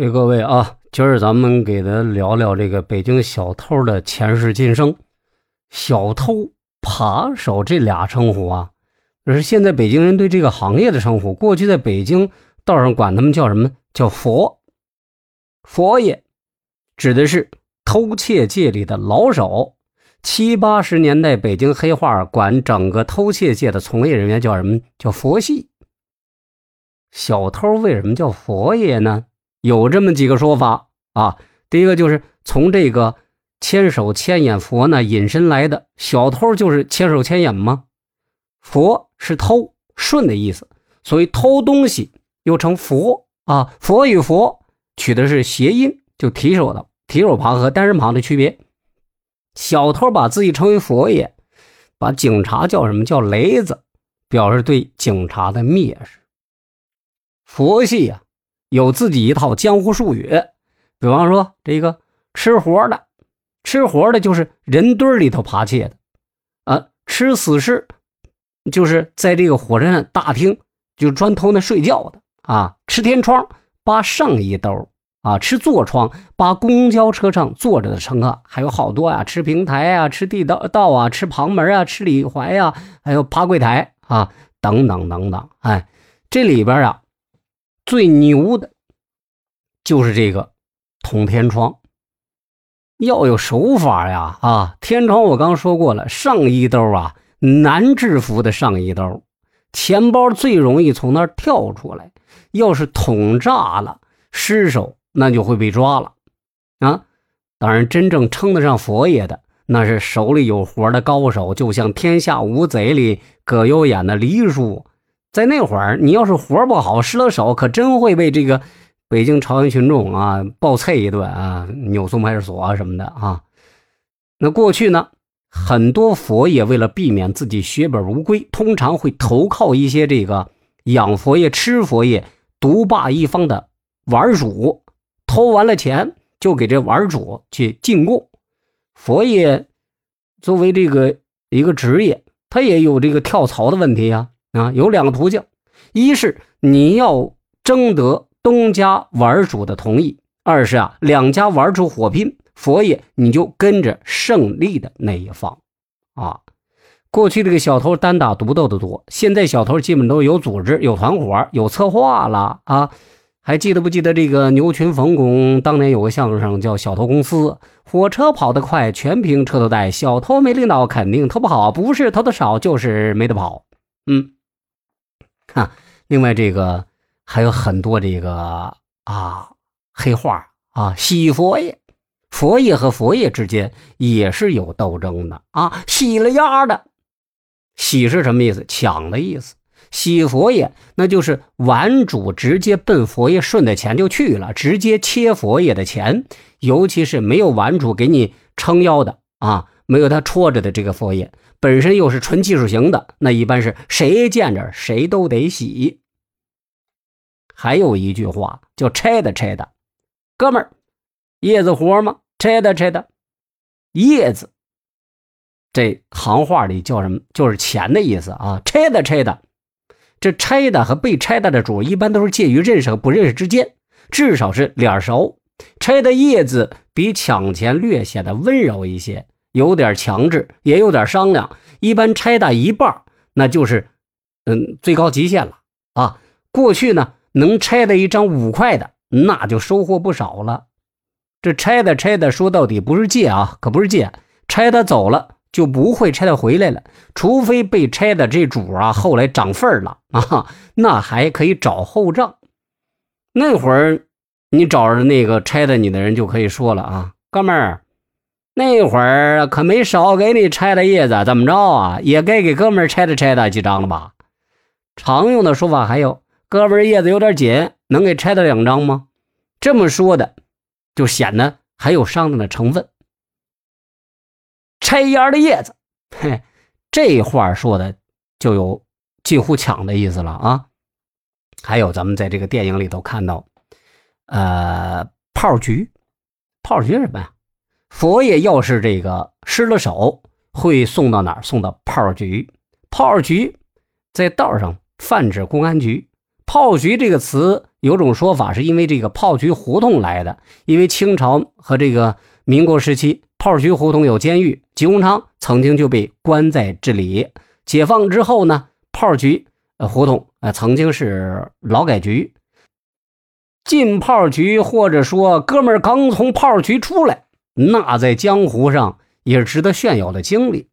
哎，各位啊，今儿咱们给他聊聊这个北京小偷的前世今生。小偷、扒手这俩称呼啊，这是现在北京人对这个行业的称呼。过去在北京道上管他们叫什么？叫佛。佛爷指的是偷窃界里的老手。七八十年代，北京黑话管整个偷窃界的从业人员叫什么？叫佛系。小偷为什么叫佛爷呢？有这么几个说法啊，第一个就是从这个千手千眼佛呢引申来的，小偷就是千手千眼吗？佛是偷顺的意思，所以偷东西又称佛啊。佛与佛取的是谐音，就提手的提手旁和单人旁的区别。小偷把自己称为佛爷，把警察叫什么叫雷子，表示对警察的蔑视。佛系呀。有自己一套江湖术语，比方说这个吃活的，吃活的就是人堆里头扒窃的，啊，吃死尸就是在这个火车站大厅就专偷那睡觉的。啊，吃天窗扒上衣兜啊，吃坐窗扒公交车上坐着的乘客，还有好多啊，吃平台啊，吃地道道啊，吃旁门啊，吃里怀啊，还有扒柜台。啊，等等等等，哎，这里边啊。最牛的，就是这个捅天窗，要有手法呀！啊，天窗我刚说过了，上衣兜啊难制服的上衣兜，钱包最容易从那儿跳出来。要是捅炸了，失手那就会被抓了啊！当然，真正称得上佛爷的，那是手里有活的高手，就像《天下无贼》里葛优演的黎叔。在那会儿，你要是活不好，失了手，可真会被这个北京朝阳群众啊暴啐一顿啊，扭送派出所啊什么的啊。那过去呢，很多佛爷为了避免自己血本无归，通常会投靠一些这个养佛爷、吃佛爷、独霸一方的玩主，偷完了钱就给这玩主去进贡。佛爷作为这个一个职业，他也有这个跳槽的问题呀。啊，啊有两个途径，一是你要征得东家玩主的同意，二是啊，两家玩主火拼，佛爷你就跟着胜利的那一方。啊，过去这个小偷单打独斗的多，现在小偷基本都有组织、有团伙、有策划了啊。还记得不记得这个牛群冯巩当年有个相声叫《小偷公司》，火车跑得快，全凭车头带，小偷没领导肯定偷不好，不是偷的少，就是没得跑。嗯。哈，另外这个还有很多这个啊黑话啊，洗佛爷，佛爷和佛爷之间也是有斗争的啊。洗了丫的，洗是什么意思？抢的意思。洗佛爷那就是玩主直接奔佛爷顺的钱就去了，直接切佛爷的钱。尤其是没有玩主给你撑腰的啊，没有他戳着的这个佛爷。本身又是纯技术型的，那一般是谁见着谁都得洗。还有一句话叫“拆的拆的”，哥们儿，叶子活吗？拆的拆的，叶子，这行话里叫什么？就是钱的意思啊。拆的拆的，这拆的和被拆的的主一般都是介于认识和不认识之间，至少是脸熟。拆的叶子比抢钱略显得温柔一些。有点强制，也有点商量。一般拆大一半，那就是，嗯，最高极限了啊。过去呢，能拆的一张五块的，那就收获不少了。这拆的拆的，说到底不是借啊，可不是借。拆他走了，就不会拆他回来了。除非被拆的这主啊，后来涨份了啊，那还可以找后账。那会儿，你找着那个拆的你的人，就可以说了啊，哥们儿。那会儿可没少给你拆的叶子，怎么着啊？也该给哥们拆的拆的几张了吧？常用的说法还有，哥们叶子有点紧，能给拆的两张吗？这么说的，就显得还有商量的成分。拆烟的叶子，嘿，这话说的就有近乎抢的意思了啊！还有咱们在这个电影里头看到，呃，炮局，炮局什么呀？佛爷要是这个失了手，会送到哪儿？送到炮局。炮局在道上泛指公安局。炮局这个词有种说法是因为这个炮局胡同来的，因为清朝和这个民国时期，炮局胡同有监狱，吉鸿昌曾经就被关在这里。解放之后呢，炮局胡同呃曾经是劳改局。进炮局或者说哥们儿刚从炮局出来，那在江湖上也是值得炫耀的经历。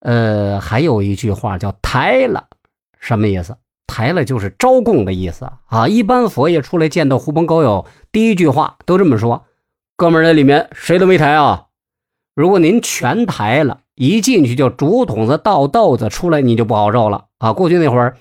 呃，还有一句话叫“抬了”，什么意思？抬了就是招供的意思啊！一般佛爷出来见到狐朋狗友，第一句话都这么说：“哥们儿，那里面谁都没抬啊！如果您全抬了，一进去就竹筒子倒豆子出来，你就不好受了啊！过去那会儿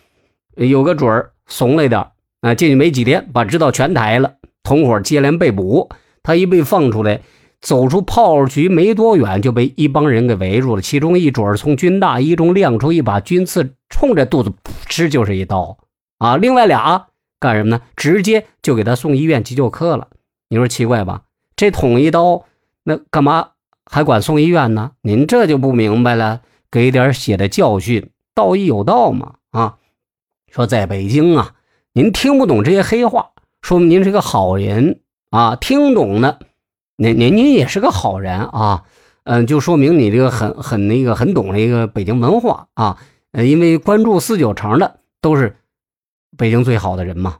有个准儿怂了一点啊，进去没几天，把知道全抬了，同伙接连被捕，他一被放出来。”走出炮局没多远，就被一帮人给围住了。其中一准从军大衣中亮出一把军刺，冲着肚子噗嗤就是一刀啊！另外俩干什么呢？直接就给他送医院急救科了。你说奇怪吧？这捅一刀，那干嘛还管送医院呢？您这就不明白了。给点血的教训，道义有道嘛啊！说在北京啊，您听不懂这些黑话，说明您是个好人啊。听懂了。您您您也是个好人啊，嗯，就说明你这个很很那个很懂那个北京文化啊，呃，因为关注四九城的都是北京最好的人嘛。